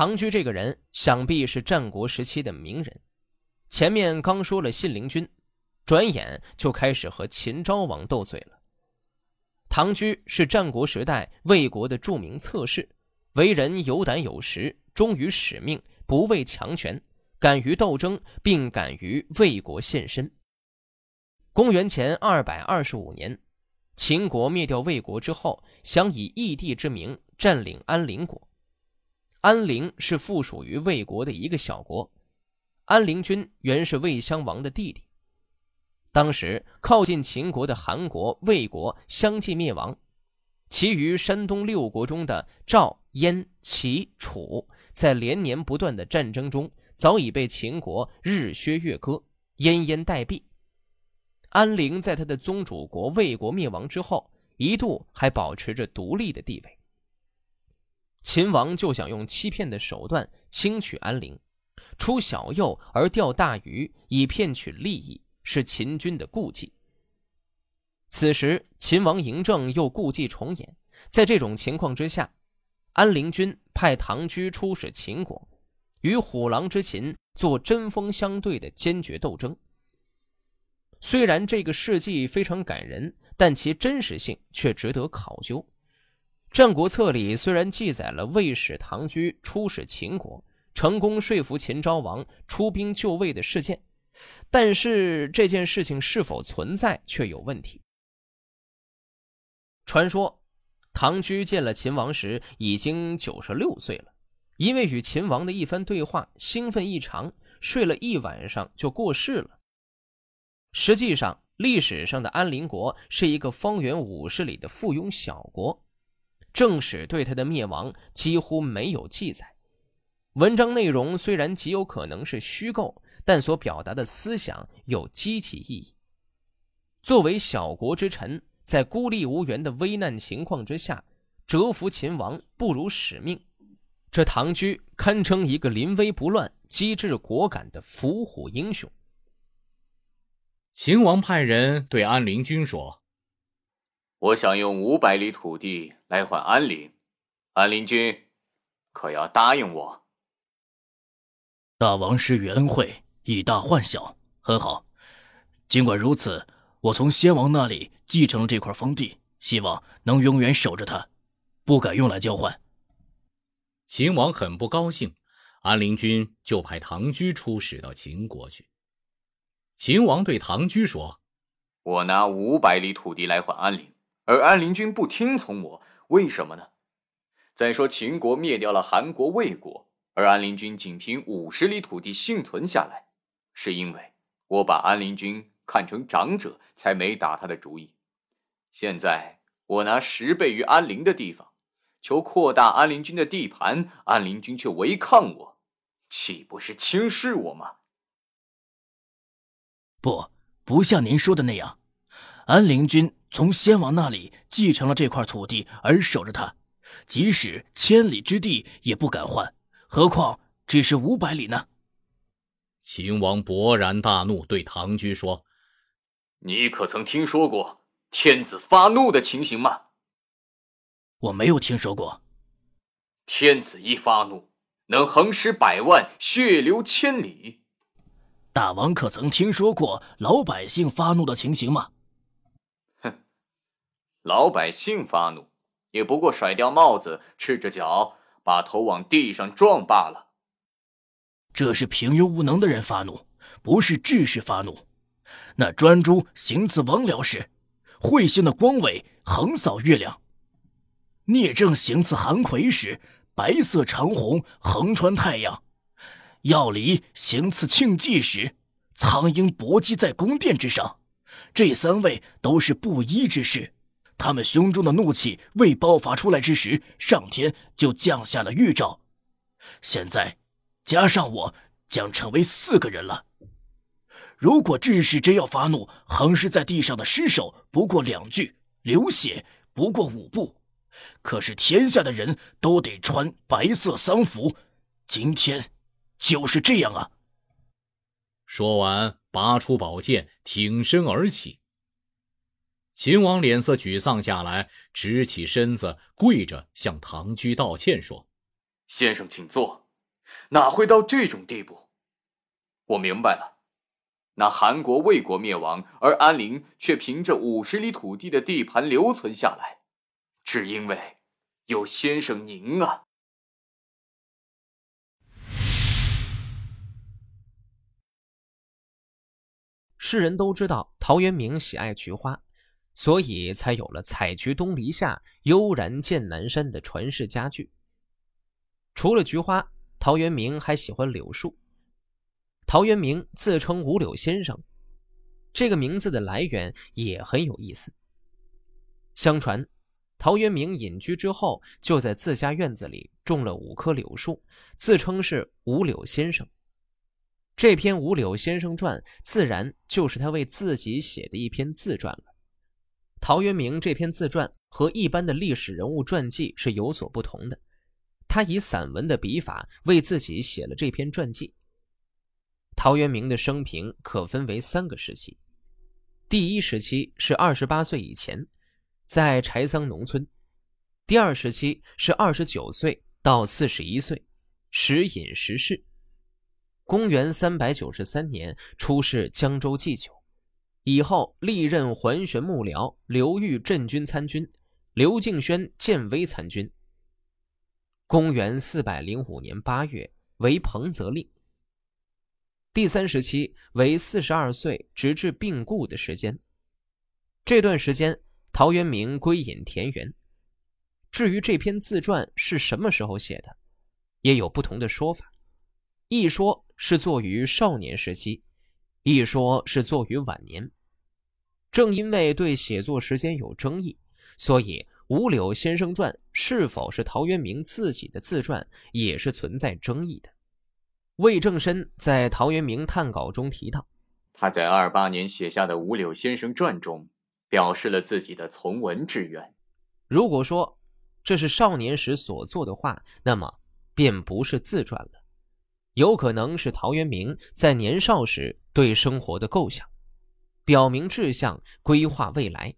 唐雎这个人想必是战国时期的名人。前面刚说了信陵君，转眼就开始和秦昭王斗嘴了。唐雎是战国时代魏国的著名策士，为人有胆有识，忠于使命，不畏强权，敢于斗争，并敢于为国献身。公元前二百二十五年，秦国灭掉魏国之后，想以义帝之名占领安陵国。安陵是附属于魏国的一个小国。安陵君原是魏襄王的弟弟。当时靠近秦国的韩国、魏国相继灭亡，其余山东六国中的赵、燕、齐、楚，在连年不断的战争中，早已被秦国日削月割，奄奄待毙。安陵在他的宗主国魏国灭亡之后，一度还保持着独立的地位。秦王就想用欺骗的手段轻取安陵，出小幼而钓大鱼，以骗取利益。是秦军的顾忌。此时，秦王嬴政又故伎重演。在这种情况之下，安陵君派唐居出使秦国，与虎狼之秦做针锋相对的坚决斗争。虽然这个事迹非常感人，但其真实性却值得考究。《战国策》里虽然记载了魏使唐居出使秦国，成功说服秦昭王出兵救魏的事件。但是这件事情是否存在却有问题。传说，唐居见了秦王时已经九十六岁了，因为与秦王的一番对话兴奋异常，睡了一晚上就过世了。实际上，历史上的安陵国是一个方圆五十里的附庸小国，正史对他的灭亡几乎没有记载。文章内容虽然极有可能是虚构。但所表达的思想有积极意义。作为小国之臣，在孤立无援的危难情况之下，折服秦王不辱使命。这唐雎堪称一个临危不乱、机智果敢的伏虎英雄。秦王派人对安陵君说：“我想用五百里土地来换安陵，安陵君可要答应我？”大王施元惠。以大换小，很好。尽管如此，我从先王那里继承了这块封地，希望能永远守着它，不敢用来交换。秦王很不高兴，安陵君就派唐雎出使到秦国去。秦王对唐雎说：“我拿五百里土地来换安陵，而安陵君不听从我，为什么呢？再说秦国灭掉了韩国、魏国，而安陵君仅凭五十里土地幸存下来。”是因为我把安陵君看成长者，才没打他的主意。现在我拿十倍于安陵的地方，求扩大安陵君的地盘，安陵君却违抗我，岂不是轻视我吗？不，不像您说的那样。安陵君从先王那里继承了这块土地，而守着它，即使千里之地也不敢换，何况只是五百里呢？秦王勃然大怒，对唐雎说：“你可曾听说过天子发怒的情形吗？”“我没有听说过。”“天子一发怒，能横尸百万，血流千里。”“大王可曾听说过老百姓发怒的情形吗？”“哼，老百姓发怒，也不过甩掉帽子，赤着脚，把头往地上撞罢了。”这是平庸无能的人发怒，不是志士发怒。那专诸行刺王僚时，彗星的光尾横扫月亮；聂政行刺韩魁时，白色长虹横穿太阳；药离行刺庆忌时，苍鹰搏击在宫殿之上。这三位都是布衣之士，他们胸中的怒气未爆发出来之时，上天就降下了预兆。现在。加上我，将成为四个人了。如果志士真要发怒，横尸在地上的尸首不过两具，流血不过五步。可是天下的人都得穿白色丧服，今天就是这样啊！说完，拔出宝剑，挺身而起。秦王脸色沮丧下来，直起身子，跪着向唐雎道歉说：“先生，请坐。”哪会到这种地步？我明白了，那韩国、魏国灭亡，而安陵却凭着五十里土地的地盘留存下来，只因为有先生您啊！世人都知道陶渊明喜爱菊花，所以才有了“采菊东篱下，悠然见南山”的传世佳句。除了菊花，陶渊明还喜欢柳树。陶渊明自称五柳先生，这个名字的来源也很有意思。相传，陶渊明隐居之后，就在自家院子里种了五棵柳树，自称是五柳先生。这篇《五柳先生传》自然就是他为自己写的一篇自传了。陶渊明这篇自传和一般的历史人物传记是有所不同的，他以散文的笔法为自己写了这篇传记。陶渊明的生平可分为三个时期，第一时期是二十八岁以前，在柴桑农村；第二时期是二十九岁到四十一岁，时隐时逝。公元三百九十三年出仕江州祭酒，以后历任桓玄幕僚、刘裕镇军参军、刘敬轩建威参军。公元四百零五年八月为彭泽令。第三时期为四十二岁直至病故的时间，这段时间陶渊明归隐田园。至于这篇自传是什么时候写的，也有不同的说法，一说。是作于少年时期，一说是作于晚年。正因为对写作时间有争议，所以《五柳先生传》是否是陶渊明自己的自传，也是存在争议的。魏正深在陶渊明探稿中提到，他在二八年写下的《五柳先生传》中，表示了自己的从文志愿。如果说这是少年时所做的话，那么便不是自传了。有可能是陶渊明在年少时对生活的构想，表明志向，规划未来。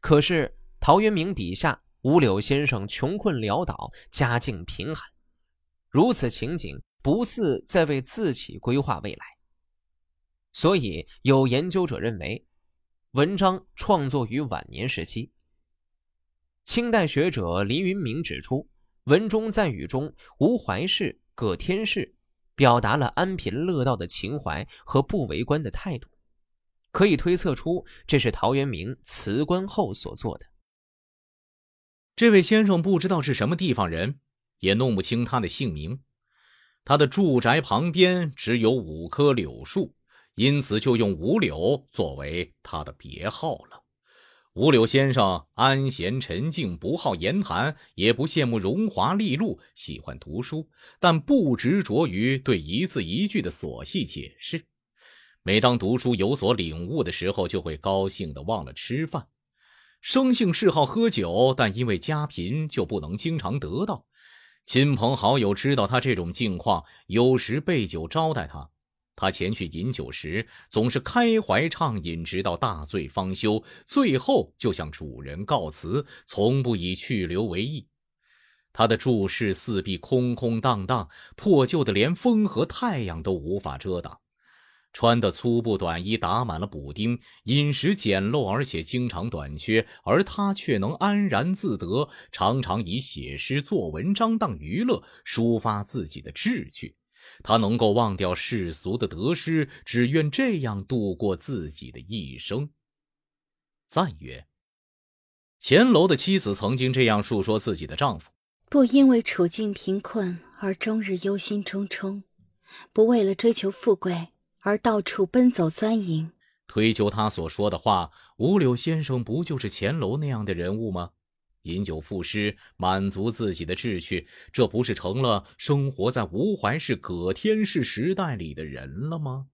可是陶渊明笔下五柳先生穷困潦倒，家境贫寒，如此情景不似在为自己规划未来。所以有研究者认为，文章创作于晚年时期。清代学者林云明指出，文中赞语中无怀氏。葛天士表达了安贫乐道的情怀和不为官的态度，可以推测出这是陶渊明辞官后所做的。这位先生不知道是什么地方人，也弄不清他的姓名。他的住宅旁边只有五棵柳树，因此就用五柳作为他的别号了。五柳先生安闲沉静，不好言谈，也不羡慕荣华利禄，喜欢读书，但不执着于对一字一句的琐细解释。每当读书有所领悟的时候，就会高兴的忘了吃饭。生性嗜好喝酒，但因为家贫，就不能经常得到。亲朋好友知道他这种境况，有时备酒招待他。他前去饮酒时，总是开怀畅饮，直到大醉方休。最后就向主人告辞，从不以去留为意。他的住室四壁空空荡荡，破旧的连风和太阳都无法遮挡。穿的粗布短衣打满了补丁，饮食简陋，而且经常短缺。而他却能安然自得，常常以写诗作文章当娱乐，抒发自己的志趣。他能够忘掉世俗的得失，只愿这样度过自己的一生。赞曰：钱楼的妻子曾经这样述说自己的丈夫：不因为处境贫困而终日忧心忡忡，不为了追求富贵而到处奔走钻营。推究他所说的话，五柳先生不就是钱楼那样的人物吗？饮酒赋诗，满足自己的志趣，这不是成了生活在吴怀氏、葛天氏时代里的人了吗？